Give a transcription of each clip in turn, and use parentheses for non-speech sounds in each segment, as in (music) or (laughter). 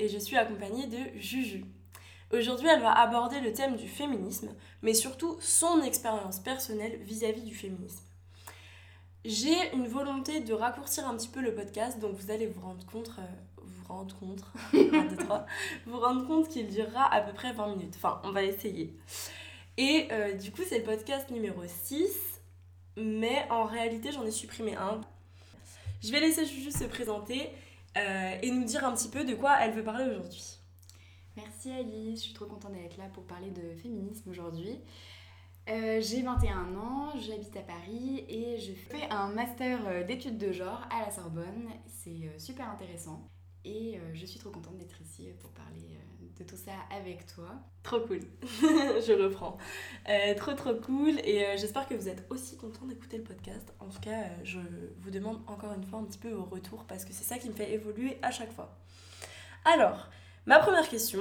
et je suis accompagnée de Juju. Aujourd'hui, elle va aborder le thème du féminisme, mais surtout son expérience personnelle vis-à-vis du féminisme. J'ai une volonté de raccourcir un petit peu le podcast, donc vous allez vous rendre compte, euh, vous rendre compte, (laughs) vous rendre compte qu'il durera à peu près 20 minutes. Enfin, on va essayer. Et euh, du coup, c'est le podcast numéro 6, mais en réalité, j'en ai supprimé un. Je vais laisser Juju se présenter euh, et nous dire un petit peu de quoi elle veut parler aujourd'hui. Merci Alice, je suis trop contente d'être là pour parler de féminisme aujourd'hui. Euh, j'ai 21 ans, j'habite à Paris et je fais un master euh, d'études de genre à la Sorbonne. C'est super intéressant et je suis trop contente d'être ici pour parler tout ça avec toi. Trop cool, (laughs) je reprends. trop trop cool et j'espère que vous êtes aussi content d'écouter le podcast. En tout cas, je vous demande encore une fois un petit peu vos retours parce que c'est ça qui me fait évoluer à chaque fois. Alors, Ma première question,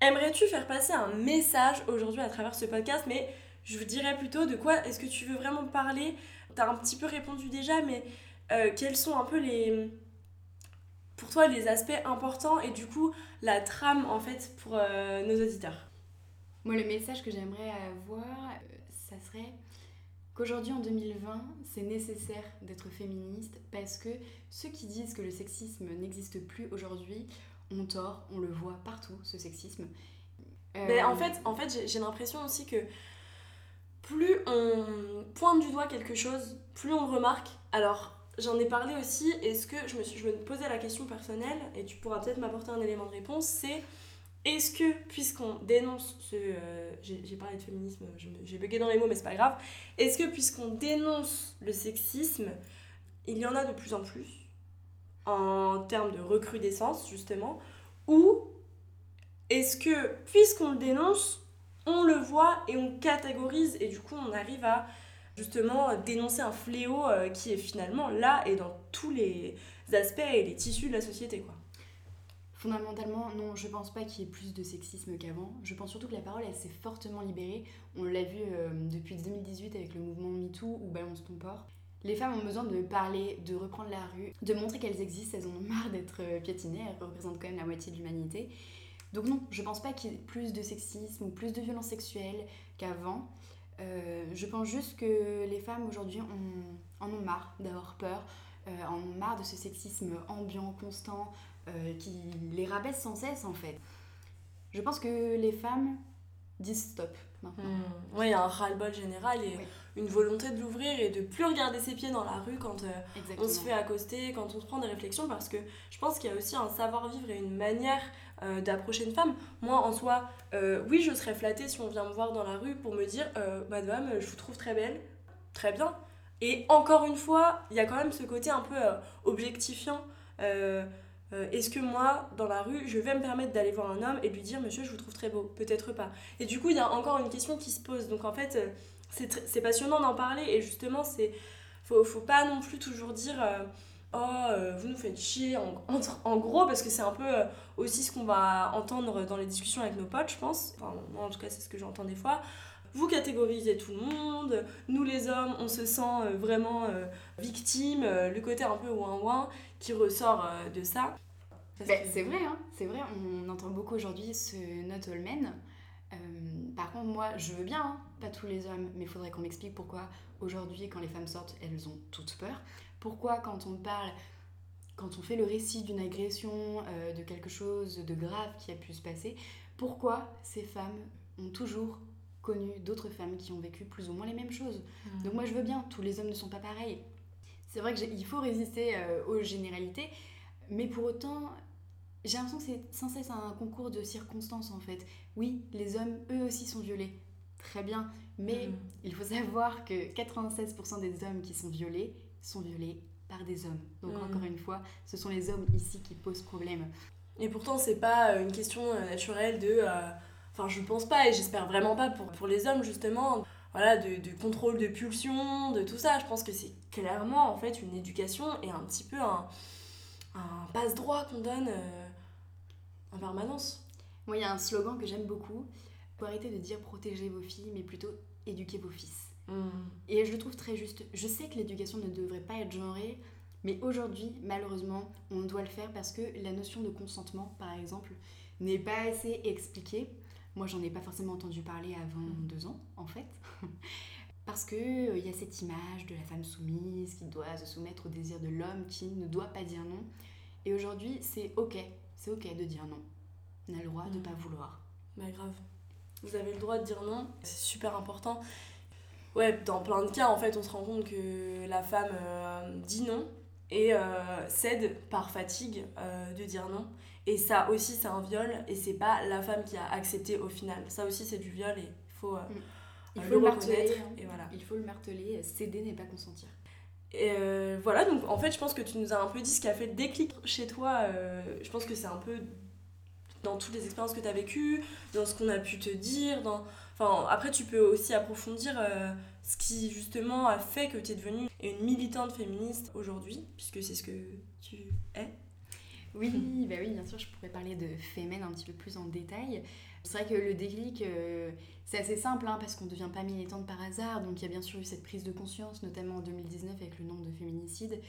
aimerais-tu faire passer un message aujourd'hui à travers ce podcast? Mais je vous dirais plutôt de quoi est-ce que tu veux vraiment parler? Tu as un petit peu répondu déjà, mais euh, quels sont un peu les pour toi les aspects importants et du coup la trame en fait pour euh, nos auditeurs Moi le message que j'aimerais avoir, euh, ça serait qu'aujourd'hui en 2020 c'est nécessaire d'être féministe parce que ceux qui disent que le sexisme n'existe plus aujourd'hui on tort, on le voit partout, ce sexisme. Mais en euh, fait, en fait j'ai l'impression aussi que plus on pointe du doigt quelque chose, plus on le remarque. Alors, j'en ai parlé aussi, est-ce que je me, suis, je me posais la question personnelle, et tu pourras peut-être m'apporter un élément de réponse, c'est est-ce que, puisqu'on dénonce ce... Euh, j'ai parlé de féminisme, j'ai bugué dans les mots, mais c'est pas grave. Est-ce que, puisqu'on dénonce le sexisme, il y en a de plus en plus en termes de recrudescence, justement, ou est-ce que, puisqu'on le dénonce, on le voit et on catégorise, et du coup, on arrive à justement dénoncer un fléau euh, qui est finalement là et dans tous les aspects et les tissus de la société, quoi. Fondamentalement, non, je pense pas qu'il y ait plus de sexisme qu'avant. Je pense surtout que la parole, elle s'est fortement libérée. On l'a vu euh, depuis 2018 avec le mouvement MeToo ou Balance ton port. Les femmes ont besoin de parler, de reprendre la rue, de montrer qu'elles existent, elles ont marre d'être euh, piétinées, elles représentent quand même la moitié de l'humanité. Donc non, je pense pas qu'il y ait plus de sexisme ou plus de violence sexuelle qu'avant. Euh, je pense juste que les femmes aujourd'hui en ont marre d'avoir peur, euh, en ont marre de ce sexisme ambiant, constant, qui les rabaisse sans cesse en fait. Je pense que les femmes disent stop maintenant. Hmm. Oui, il y a un ras-le-bol général et une volonté de l'ouvrir et de plus regarder ses pieds dans la rue quand euh, on se fait accoster, quand on se prend des réflexions, parce que je pense qu'il y a aussi un savoir-vivre et une manière euh, d'approcher une femme. Moi, en soi, euh, oui, je serais flattée si on vient me voir dans la rue pour me dire Madame, je vous trouve très belle, très bien. Et encore une fois, il y a quand même ce côté un peu objectifiant. Est-ce que moi, dans la rue, je vais me permettre d'aller voir un homme et lui dire Monsieur, je vous trouve très beau? Peut-être pas. Et du coup, il y a encore une question qui se pose. Donc en fait, c'est passionnant d'en parler et justement, c'est faut, faut pas non plus toujours dire euh, oh euh, vous nous faites chier en, (laughs) en, gros parce que c'est un peu euh, aussi ce qu'on va entendre dans les discussions avec nos potes je pense. Enfin moi en tout cas c'est ce que j'entends des fois. Vous catégorisez tout le monde. Nous les hommes on se sent vraiment victime le côté un peu ouin ouin qui ressort de ça. Bah, c'est vrai hein. C'est vrai on entend beaucoup aujourd'hui ce not all men. Euh, par contre, moi, je veux bien, hein, pas tous les hommes, mais il faudrait qu'on m'explique pourquoi aujourd'hui, quand les femmes sortent, elles ont toutes peur. Pourquoi, quand on parle, quand on fait le récit d'une agression, euh, de quelque chose de grave qui a pu se passer, pourquoi ces femmes ont toujours connu d'autres femmes qui ont vécu plus ou moins les mêmes choses? Mmh. Donc moi, je veux bien, tous les hommes ne sont pas pareils. C'est vrai qu'il faut résister euh, aux généralités, mais pour autant, j'ai l'impression que c'est sans cesse un concours de circonstances en fait. Oui, les hommes, eux aussi, sont violés. Très bien. Mais mm. il faut savoir que 96% des hommes qui sont violés sont violés par des hommes. Donc mm. encore une fois, ce sont les hommes ici qui posent problème. Et pourtant, c'est pas euh, une question euh, naturelle de... Euh, enfin, je pense pas et j'espère vraiment pas pour, pour les hommes justement. Voilà, de, de, contrôle de pulsion, de tout ça. Je pense que c'est clairement en fait une éducation et un petit peu un, un passe-droit qu'on donne en permanence. Moi, il y a un slogan que j'aime beaucoup. Faut arrêter de dire protéger vos filles, mais plutôt éduquer vos fils. Hmm. Et je le trouve très juste. Je sais que l'éducation ne devrait pas être genrée, Mais aujourd'hui, malheureusement, on doit le faire parce que la notion de consentement, par exemple, n'est pas assez expliquée. Moi, j'en ai pas forcément entendu parler avant mm. deux ans, en fait. (laughs) parce qu'il il euh, y a cette image de la femme soumise qui doit se soumettre au désir de l'homme, qui ne doit pas dire non. Et aujourd'hui, c'est ok, c'est ok de dire non. On a le droit de ne mm. pas vouloir. Bah grave. Vous avez le droit de dire non, c'est super important. Ouais, dans plein de cas, en fait, on se rend compte que la femme euh, dit non et euh, cède par fatigue euh, de dire non. Et ça aussi, c'est un viol et c'est pas la femme qui a accepté au final. Ça aussi, c'est du viol et il faut, mm. il faut le, marteler. Hein. Et voilà. Il faut le marteler. Céder n'est pas consentir. Et voilà, donc en fait, je pense que tu nous as un peu dit ce qui a fait le déclic chez toi. je pense que c'est un peu dans toutes les expériences que tu as vécues, dans ce qu'on a pu te dire. Dans... Enfin, après, tu peux aussi approfondir euh, ce qui justement a fait que tu es devenue une militante féministe aujourd'hui, puisque c'est ce que tu es. Oui, bah oui, bien sûr, je pourrais parler de Femen un petit peu plus en détail. C'est vrai que le déclic, euh, c'est assez simple, hein, parce qu'on ne devient pas militante par hasard. Donc il y a bien sûr eu cette prise de conscience, notamment en 2019 avec le nombre de féminicides.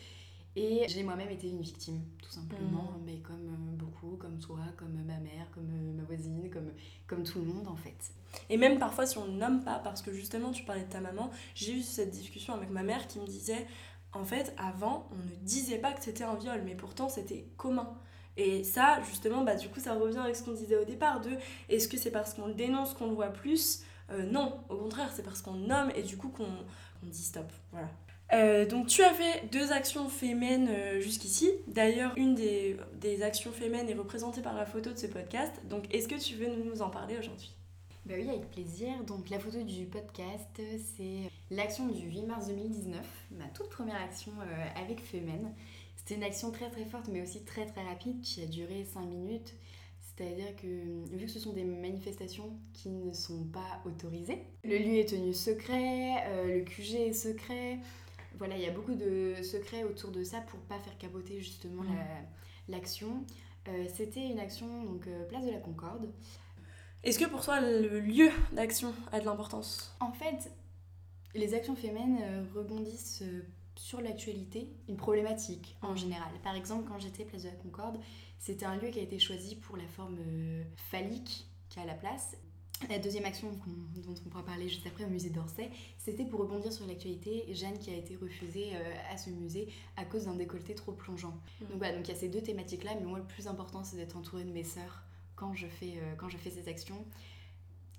Et j'ai moi-même été une victime, tout simplement, mm. mais comme euh, beaucoup, comme toi, comme ma mère, comme euh, ma voisine, comme, comme tout le monde en fait. Et même parfois si on ne nomme pas, parce que justement tu parlais de ta maman, j'ai eu cette discussion avec ma mère qui me disait, en fait avant on ne disait pas que c'était un viol, mais pourtant c'était commun. Et ça, justement, bah, du coup, ça revient avec ce qu'on disait au départ de est-ce que c'est parce qu'on le dénonce qu'on le voit plus? Euh, Non, au contraire, c'est parce qu'on nomme et du coup qu'on dit stop. Voilà. Euh, donc tu as fait deux actions féminines euh, jusqu'ici. D'ailleurs, une des, des, actions féminines est représentée par la photo de ce podcast. Donc est-ce que tu veux nous en parler aujourd'hui? Bah oui, avec plaisir. Donc la photo du podcast, c'est l'action du 8 mars 2019, ma toute première action euh, avec Femen. C'était une action très très forte mais aussi très très rapide qui a duré 5 minutes. C'est-à-dire que vu que ce sont des manifestations qui ne sont pas autorisées, le lieu est tenu secret, le QG est secret, voilà, il y a beaucoup de secrets autour de ça pour pas faire capoter justement l'action. Euh, c'était une action donc euh, place de la Concorde. Est-ce que pour toi le lieu d'action a de l'importance? En fait, les actions féminines euh, rebondissent sur l'actualité, une problématique en général. Par exemple, quand j'étais place de la Concorde, c'était un lieu qui a été choisi pour la forme phallique qui a la place la deuxième action dont on pourra parler juste après au musée d'Orsay, c'était pour rebondir sur l'actualité, Jeanne qui a été refusée euh, à ce musée à cause d'un décolleté trop plongeant. Mm. Donc voilà, donc il y a ces deux thématiques-là, mais moi le plus important c'est d'être entourée de mes sœurs quand je fais, euh, quand je fais ces actions.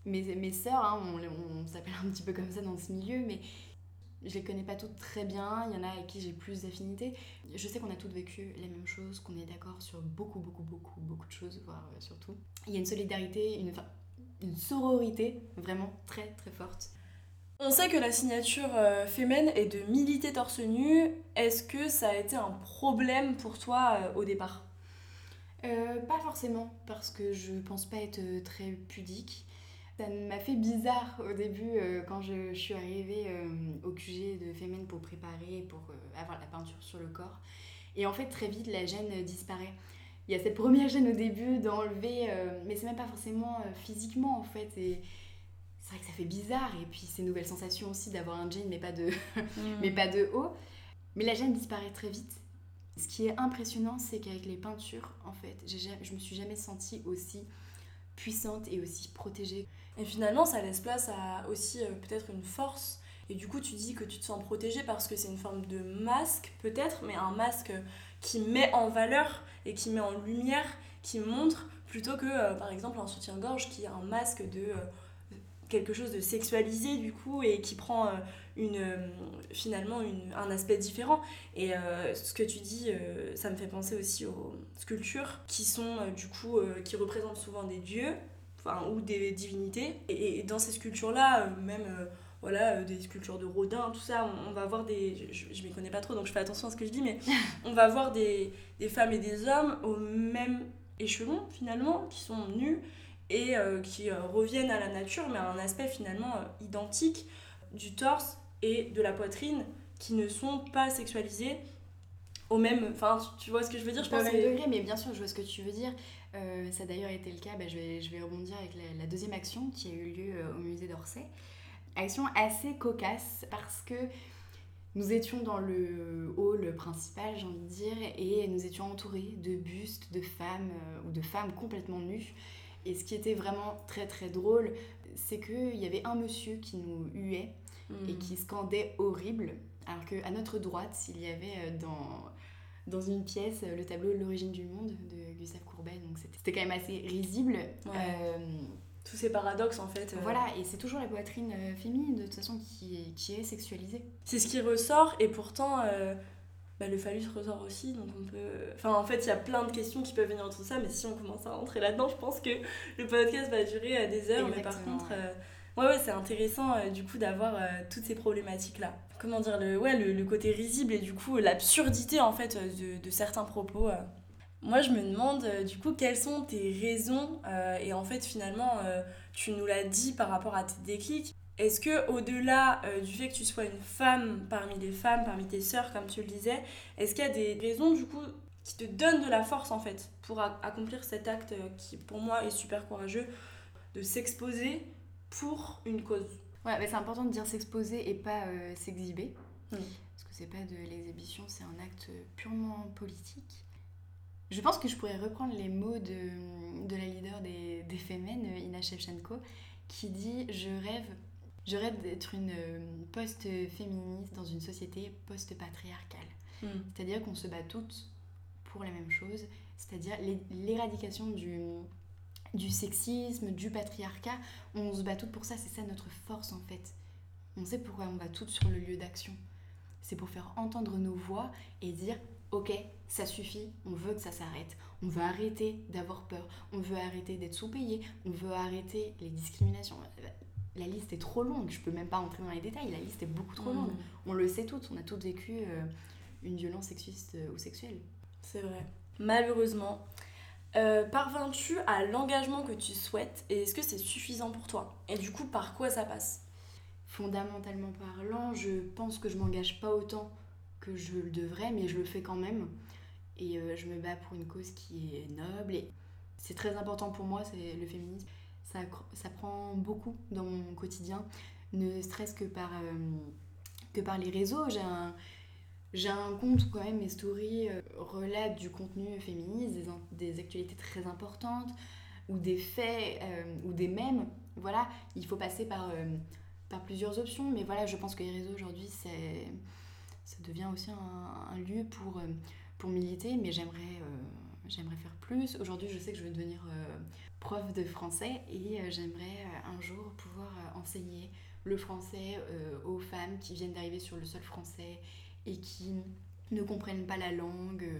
Mes, mes sœurs, hein, on, s'appelle un petit peu comme ça dans ce milieu, mais je les connais pas toutes très bien, il y en a avec qui j'ai plus d'affinité. Je sais qu'on a toutes vécu la même chose, qu'on est d'accord sur beaucoup, beaucoup, beaucoup, beaucoup de choses, voire euh, surtout. Il y a une solidarité, une, une sororité vraiment très très forte. On sait que la signature euh, est de militer torse nu. Est-ce que ça a été un problème pour toi euh, au départ? Euh, Pas forcément, parce que je pense pas être très pudique. Ça m'a fait bizarre au début quand je, suis arrivée au QG de Femen pour préparer, pour avoir la peinture sur le corps. Et en fait, très vite, la gêne disparaît il y a cette première gêne au début d'enlever, euh, mais c'est même pas forcément euh, physiquement en fait. Et c'est vrai que ça fait bizarre. Et puis ces nouvelles sensations aussi d'avoir un jean mais pas de, (laughs) mm. mais pas de haut. Mais la gêne disparaît très vite. Ce qui est impressionnant, c'est qu'avec les peintures, en fait, je me suis jamais sentie aussi puissante et aussi protégée. Et finalement, ça laisse place à aussi euh, peut-être une force. Et du coup, tu dis que tu te sens protégée parce que c'est une forme de masque, peut-être, mais un masque qui met en valeur et qui met en lumière, qui montre, plutôt que euh, par exemple un soutien-gorge qui a un masque de euh, quelque chose de sexualisé du coup et qui prend euh, une, finalement une, un aspect différent. Et ce que tu dis, ça me fait penser aussi aux sculptures qui sont du coup, qui représentent souvent des dieux enfin, ou des divinités. Et, et dans ces sculptures-là, même voilà, euh, des sculptures de Rodin, tout ça, on, va voir des... Je, je m'y connais pas trop, donc je fais attention à ce que je dis, mais (laughs) on va voir des, des femmes et des hommes au même échelon, finalement, qui sont nus et euh, qui euh, reviennent à la nature, mais à un aspect finalement identique du torse et de la poitrine, qui ne sont pas sexualisés au même... Enfin, tu, vois ce que je veux dire je pense degré, mais bien sûr, je vois ce que tu veux dire. ça a d'ailleurs été le cas, bah, je, vais, je vais rebondir avec la, la, deuxième action qui a eu lieu au musée d'Orsay action assez cocasse parce que Nous étions dans le hall principal, j'ai envie de dire, et nous étions entourés de bustes de femmes ou de femmes complètement nues. Et ce qui était vraiment très très drôle, c'est qu'il y avait un monsieur qui nous huait et hmm. qui scandait horrible, alors qu'à notre droite, il y avait dans dans une pièce le tableau l'origine du monde de Gustave Courbet. Donc c'était quand même assez risible. Euh, Tous ces paradoxes en fait. Euh. Voilà, et c'est toujours la poitrine euh, féminine de toute façon qui, qui est sexualisée. C'est ce qui ressort et pourtant bah, le phallus ressort aussi. Donc on peut. Enfin en fait il y a plein de questions qui peuvent venir entre ça, mais si on commence à rentrer là-dedans, je pense que le podcast va durer des heures. mais par contre. Ouais, ouais, c'est intéressant du coup d'avoir toutes ces problématiques-là comment dire, le, ouais, le, côté risible et du coup l'absurdité en fait de, de, certains propos. Euh. Moi, je me demande euh, du coup quelles sont tes raisons euh, et en fait finalement tu nous l'as dit par rapport à tes déclics. Est-ce que au-delà du fait que tu sois une femme parmi les femmes, parmi tes sœurs comme tu le disais, est-ce qu'il y a des raisons du coup qui te donnent de la force en fait pour accomplir cet acte qui pour moi est super courageux de s'exposer pour une cause? Ouais, mais c'est important de dire s'exposer et pas euh, s'exhiber. Mm. Parce que c'est pas de l'exhibition, c'est un acte purement politique. Je pense que je pourrais reprendre les mots de, de la leader des, des Femen, Ina Shevchenko, qui dit Je rêve, je rêve d'être une euh, post-féministe dans une société post-patriarcale. Mm. C'est-à-dire qu'on se bat toutes pour la même chose, c'est-à-dire l'éradication du du sexisme, du patriarcat. On se bat toutes pour ça, c'est ça notre force en fait. On sait pourquoi on va toutes sur le lieu d'action. C'est pour faire entendre nos voix et dire ok, ça suffit, on veut que ça s'arrête. On veut arrêter d'avoir peur, on veut arrêter d'être sous-payé, on veut arrêter les discriminations. La liste est trop longue, je peux même pas entrer dans les détails, la liste est beaucoup trop longue. Mmh. On le sait toutes, on a toutes vécu euh, une violence sexiste euh, ou sexuelle. C'est vrai. Malheureusement, euh, parviens-tu à l'engagement que tu souhaites et est-ce que c'est suffisant pour toi? Et du coup, par quoi ça passe? Fondamentalement parlant, je pense que je m'engage pas autant que je le devrais, mais je le fais quand même. Et euh, je me bats pour une cause qui est noble. Et c'est très important pour moi, c'est le féminisme. Ça, ça prend beaucoup dans mon quotidien, ne stresse que par, euh, que par les réseaux. J'ai un, j'ai un compte quand même mes stories euh, relatent du contenu féministe, des, des, actualités très importantes, ou des faits, euh, ou des mèmes. Voilà, il faut passer par, par plusieurs options, mais voilà, je pense que les réseaux aujourd'hui, ça devient aussi un, un lieu pour, pour militer, mais j'aimerais j'aimerais faire plus. Aujourd'hui, je sais que je vais devenir prof de français et j'aimerais un jour pouvoir enseigner le français aux femmes qui viennent d'arriver sur le sol français et qui ne comprennent pas la langue euh,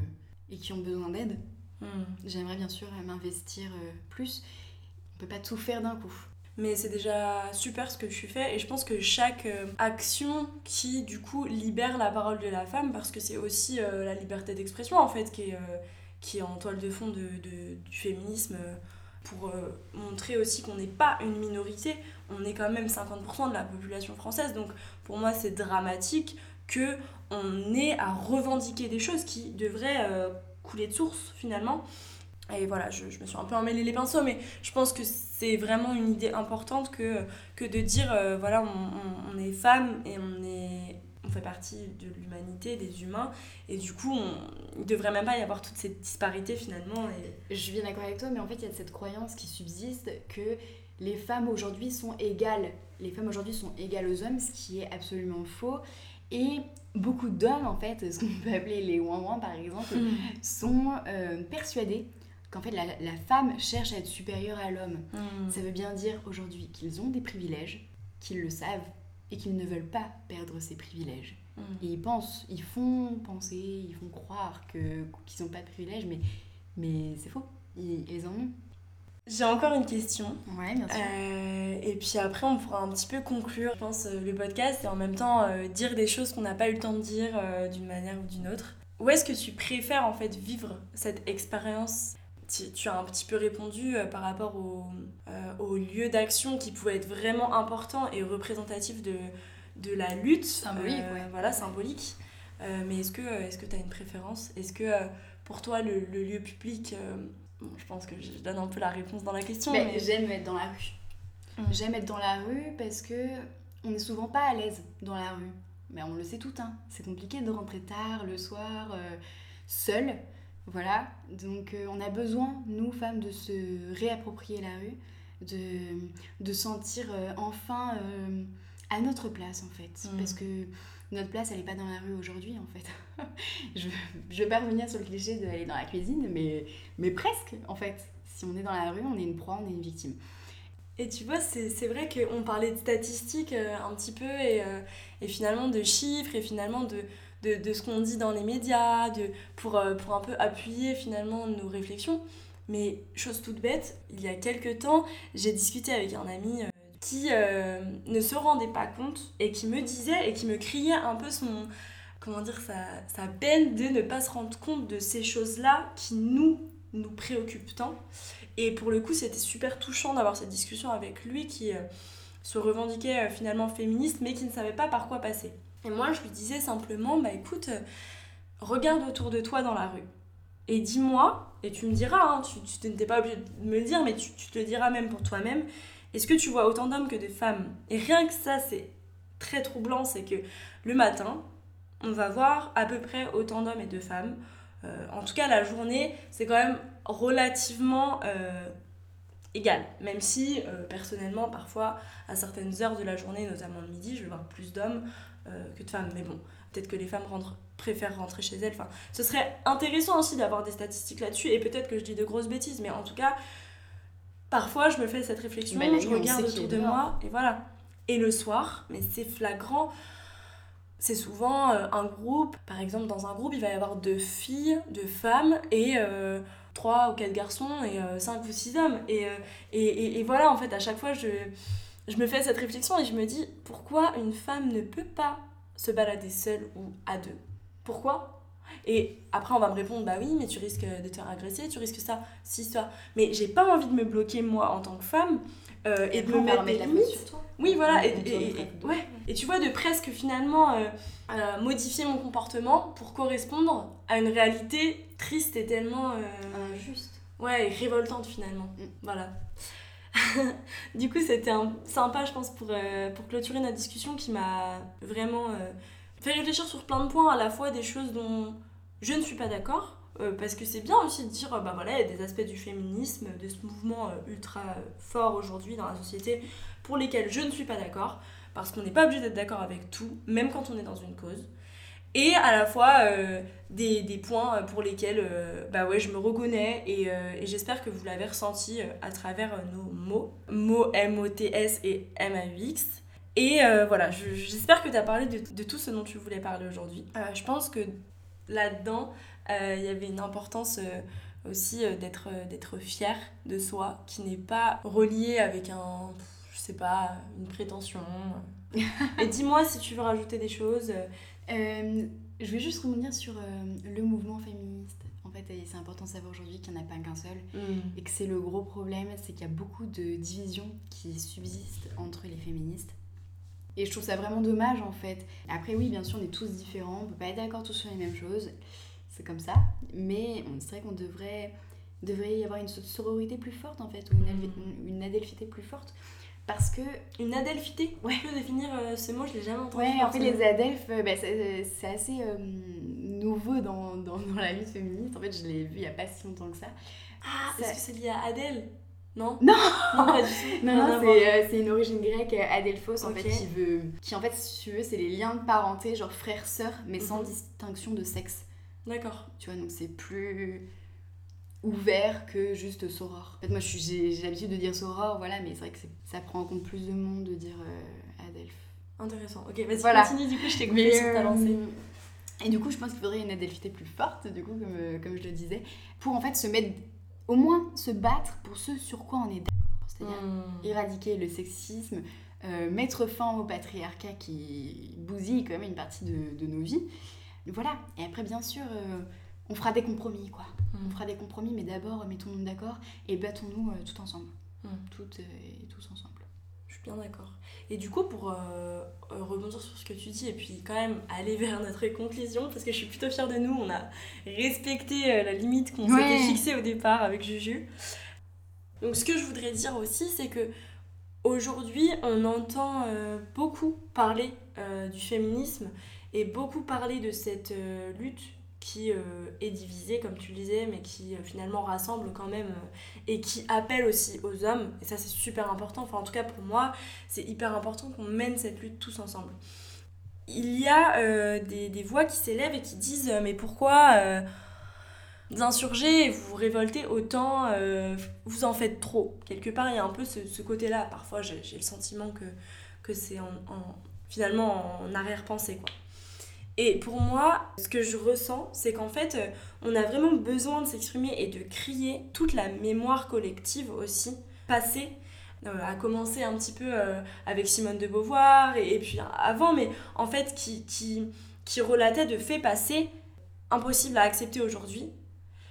et qui ont besoin d'aide. Hmm. J'aimerais bien sûr m'investir euh, plus. On peut pas tout faire d'un coup. Mais c'est déjà super ce que tu fais et je pense que chaque euh, action qui du coup libère la parole de la femme parce que c'est aussi la liberté d'expression en fait qui est, qui est en toile de fond de, du féminisme pour montrer aussi qu'on n'est pas une minorité, on est quand même 50% de la population française donc pour moi c'est dramatique que on est à revendiquer des choses qui devraient euh, couler de source finalement. Et voilà, je, me suis un peu emmêlé les pinceaux, mais je pense que c'est vraiment une idée importante que, que de dire, euh, voilà, on, est femme et on, est, on fait partie de l'humanité, des humains, et du coup, il ne devrait même pas y avoir toute cette disparité finalement. Et... Je suis bien d'accord avec toi, mais en fait, il y a cette croyance qui subsiste que les femmes aujourd'hui sont égales. Les femmes aujourd'hui sont égales aux hommes, ce qui est absolument faux. Et beaucoup d'hommes, en fait, ce qu'on peut appeler les ouin par exemple, hmm. sont euh, persuadés qu'en fait la, la, femme cherche à être supérieure à l'homme. Hmm. Ça veut bien dire aujourd'hui qu'ils ont des privilèges, qu'ils le savent et qu'ils ne veulent pas perdre ces privilèges. Hmm. Et ils pensent, ils font penser, ils font croire que qu'ils n'ont pas de privilèges, mais, mais c'est faux. Ils, ils en ont. J'ai encore une question. Ouais, bien sûr. Euh, et puis après, on pourra un petit peu conclure, je pense, euh, le podcast et en même temps euh, dire des choses qu'on n'a pas eu le temps de dire d'une manière ou d'une autre. Où est-ce que tu préfères en fait vivre cette expérience tu, as un petit peu répondu par rapport au, au lieu d'action qui pouvait être vraiment important et représentatif de, de la lutte. Symbolique, ouais. Voilà, symbolique. mais est-ce que tu as une préférence? Est-ce que pour toi, le, le lieu public je pense que je donne un peu la réponse dans la question. Mais, j'aime être dans la rue. Mm. J'aime être dans la rue parce que on n'est souvent pas à l'aise dans la rue. Mais on le sait tout, hein. c'est compliqué de rentrer tard le soir, seul. Voilà, donc on a besoin, nous femmes, de se réapproprier la rue, de, de sentir enfin à notre place en fait. Mm. Parce que notre place, elle n'est pas dans la rue aujourd'hui en fait. (laughs) je ne vais pas revenir sur le cliché d'aller dans la cuisine, mais, mais presque en fait. Si on est dans la rue, on est une proie, on est une victime. Et tu vois, c'est vrai qu'on parlait de statistiques euh, un petit peu et, euh, et, finalement de chiffres et finalement de, de, de ce qu'on dit dans les médias de, pour, euh, pour un peu appuyer finalement nos réflexions. Mais chose toute bête, il y a quelques temps, j'ai discuté avec un ami qui euh, ne se rendait pas compte et qui me disait et qui me criait un peu son comment dire sa, sa peine de ne pas se rendre compte de ces choses-là qui nous nous préoccupent tant et pour le coup c'était super touchant d'avoir cette discussion avec lui qui euh, se revendiquait euh, finalement féministe mais qui ne savait pas par quoi passer et moi je lui disais simplement bah écoute regarde autour de toi dans la rue et dis-moi et tu me diras hein, tu, n'étais pas obligé de me le dire mais tu, tu te le diras même pour toi-même est-ce que tu vois autant d'hommes que de femmes? Et rien que ça, c'est très troublant, c'est que le matin, on va voir à peu près autant d'hommes et de femmes. Euh, en tout cas, la journée, c'est quand même relativement euh, égal. Même si, euh, personnellement, parfois, à certaines heures de la journée, notamment le midi, je vais voir plus d'hommes que de femmes. Mais bon, peut-être que les femmes préfèrent rentrer chez elles. Enfin, ce serait intéressant aussi d'avoir des statistiques là-dessus. Et peut-être que je dis de grosses bêtises, mais en tout cas, parfois je me fais cette réflexion, je regarde autour de moi et voilà. Et le soir, mais c'est flagrant, c'est souvent euh, un groupe, par exemple dans un groupe il va y avoir deux filles, deux femmes et euh, trois ou quatre garçons et euh, cinq ou six hommes. Et, et, et, voilà, en fait, à chaque fois je, je me fais cette réflexion et je me dis pourquoi une femme ne peut pas se balader seule ou à deux? Pourquoi? Et après, on va me répondre, bah oui, mais tu risques de te faire agresser, tu risques ça, si, ça. Mais j'ai pas envie de me bloquer, moi, en tant que femme, euh, et, de me mettre des limites. Sur toi. Oui, voilà. Et, et, ouais. et tu vois, de presque finalement euh, euh, modifier mon comportement pour correspondre à une réalité triste et tellement. Injuste. Ouais, et révoltante finalement. Mm. Voilà. (laughs) du coup, c'était sympa, je pense, pour, pour clôturer notre discussion qui m'a vraiment fait réfléchir sur plein de points, à la fois des choses dont je ne suis pas d'accord, euh, parce que c'est bien aussi de dire, euh, bah voilà, il y a des aspects du féminisme, de ce mouvement euh, ultra fort aujourd'hui dans la société, pour lesquels je ne suis pas d'accord, parce qu'on n'est pas obligé d'être d'accord avec tout, même quand on est dans une cause. Et à la fois des, des, points pour lesquels bah ouais, je me reconnais et, et j'espère que vous l'avez ressenti à travers nos mots, mots M-O-T-S et M-A-U-X. Et voilà, j'espère que tu as parlé de, de, tout ce dont tu voulais parler aujourd'hui. je pense que là-dedans, euh, il y avait une importance euh, aussi euh, d'être d'être fier de soi, qui n'est pas relié avec un, je sais pas, une prétention. (laughs) Et dis-moi si tu veux rajouter des choses. Je vais juste revenir sur le mouvement féministe. En fait, c'est important de savoir aujourd'hui qu'il n'y en a pas qu'un seul mm. et que c'est le gros problème, c'est qu'il y a beaucoup de divisions qui subsistent entre les féministes. Et je trouve ça vraiment dommage en fait. Après oui, bien sûr, on est tous différents, on peut pas être d'accord tous sur les mêmes choses, c'est comme ça. Mais on serait qu'on devrait, devrait y avoir une sororité plus forte en fait, ou une, une adelphité plus forte. Parce que... Une adelphité Ouais. Tu peux définir euh, ce mot, je l'ai jamais entendu. Ouais, en fait, les adelphes, bah, c'est assez euh, nouveau dans, dans, dans, la lutte féministe. En fait, je l'ai vu il y a pas si longtemps que ça. Ah, est-ce que c'est lié à Adèle? Non? Non Non, pas du tout. (laughs) non, non, euh, c'est une origine grecque, Adelphos, en fait, qui veut. Qui, en fait, si tu veux, c'est les liens de parenté, genre frère-sœur, mais sans mhm. distinction de sexe. D'accord. Tu vois, donc c'est plus ouvert que juste soror. En fait, moi, j'ai l'habitude de dire soror, voilà, mais c'est vrai que ça prend en compte plus de monde de dire euh, Adelph. Intéressant. Ok, vas-y, voilà. continue, du coup, je t'ai coupé sur ta lancée. Et du coup, je pense qu'il faudrait une adelphité plus forte, du coup, comme, comme je le disais, pour en fait se mettre au moins se battre pour ce sur quoi on est d'accord. C'est-à-dire hmm. éradiquer le sexisme, euh, mettre fin au patriarcat qui bousille quand même une partie de, nos vies. Voilà. Et après, bien sûr, euh, on fera des compromis, quoi. Hmm. On fera des compromis, mais d'abord, mettons-nous d'accord et battons-nous euh, tout ensemble. Hmm. Toutes et tous ensemble. Je suis bien d'accord. Et du coup, pour rebondir sur ce que tu dis, et puis quand même aller (laughs) vers notre conclusion, parce que je suis plutôt fière de nous, on a respecté la limite qu'on s'était fixée au départ avec Juju. Donc ce que je voudrais dire aussi, c'est que aujourd'hui, on entend beaucoup parler du féminisme et beaucoup parler de cette lutte qui est divisée, comme tu le disais, mais qui finalement rassemble quand même et qui appelle aussi aux hommes. Et ça, c'est super important. Enfin, en tout cas, pour moi, c'est hyper important qu'on mène cette lutte tous ensemble. Il y a des, des, voix qui s'élèvent et qui disent Mais pourquoi vous insurgez et vous révoltez autant, euh, vous en faites trop? Quelque part, il y a un peu ce, côté-là. Parfois, j'ai le sentiment que, que c'est en, finalement en arrière-pensée. quoi. Et pour moi, ce que je ressens, c'est qu'en fait, euh, on a vraiment besoin de s'exprimer et de crier toute la mémoire collective aussi, passée, euh, à commencer un petit peu avec Simone de Beauvoir et, puis avant, mais en fait qui, qui, qui relatait de faits passés impossibles à accepter aujourd'hui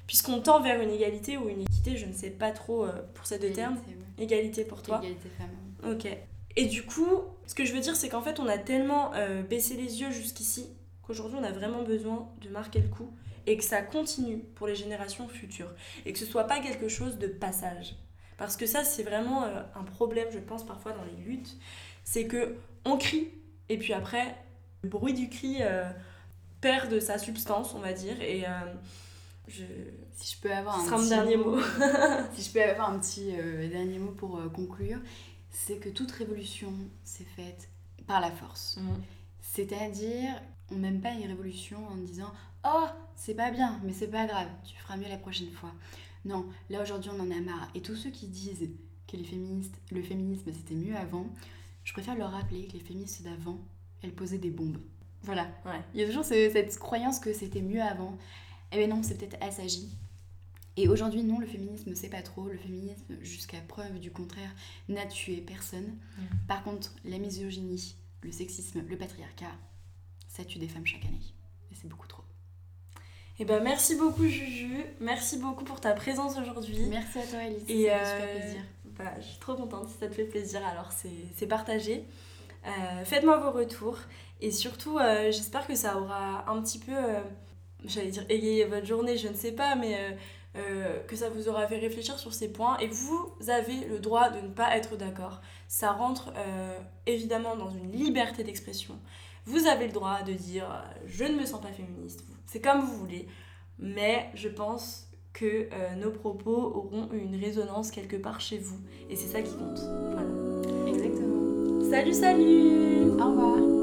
puisqu'on tend vers une égalité ou une équité, je ne sais pas trop euh, pour ces deux termes. Égalité pour toi. Égalité femme. Ok. Et du coup, ce que je veux dire, c'est qu'en fait, on a tellement euh, baissé les yeux jusqu'ici qu'aujourd'hui, on a vraiment besoin de marquer le coup et que ça continue pour les générations futures et que ce soit pas quelque chose de passage. Parce que ça, c'est vraiment euh, un problème, je pense, parfois dans les luttes. C'est que on crie et puis après, le bruit du cri perd de sa substance, on va dire. Et si je peux avoir un dernier mot. (laughs) si je peux avoir un petit euh, dernier mot pour euh, conclure, c'est que toute révolution s'est faite par la force. Mhm. C'est-à-dire, on n'aime pas une révolution en disant Oh, c'est pas bien, mais c'est pas grave, tu feras mieux la prochaine fois. Non, là aujourd'hui on en a marre. Et tous ceux qui disent que les féministes, le féminisme c'était mieux avant, je préfère leur rappeler que les féministes d'avant, elles posaient des bombes. Voilà. Ouais. Il y a toujours cette croyance que c'était mieux avant. Eh bien non, c'est peut-être assagi. Et aujourd'hui, non, le féminisme, c'est pas trop. Le féminisme, jusqu'à preuve du contraire, n'a tué personne. Par contre, la misogynie, le sexisme, le patriarcat, ça tue des femmes chaque année. Et c'est beaucoup trop. Eh ben merci beaucoup Juju, merci beaucoup pour ta présence aujourd'hui. Merci à toi Alice, et ça fait super plaisir. Bah, je suis trop contente si ça te fait plaisir, alors c'est partagé. Euh, faites-moi vos retours et surtout euh, j'espère que ça aura un petit peu euh, j'allais dire égayer votre journée, je ne sais pas, mais euh, euh, que ça vous aura fait réfléchir sur ces points. Et vous avez le droit de ne pas être d'accord. Ça rentre euh, évidemment dans une liberté d'expression. Vous avez le droit de dire je ne me sens pas féministe. C'est comme vous voulez. Mais je pense que nos propos auront une résonance quelque part chez vous. Et c'est ça qui compte. Voilà. Exactement. Salut, salut Au revoir